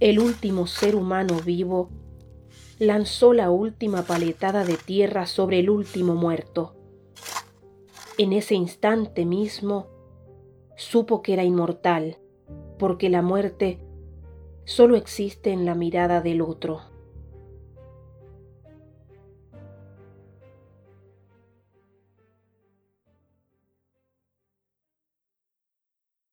el último ser humano vivo lanzó la última paletada de tierra sobre el último muerto. En ese instante mismo supo que era inmortal, porque la muerte solo existe en la mirada del otro.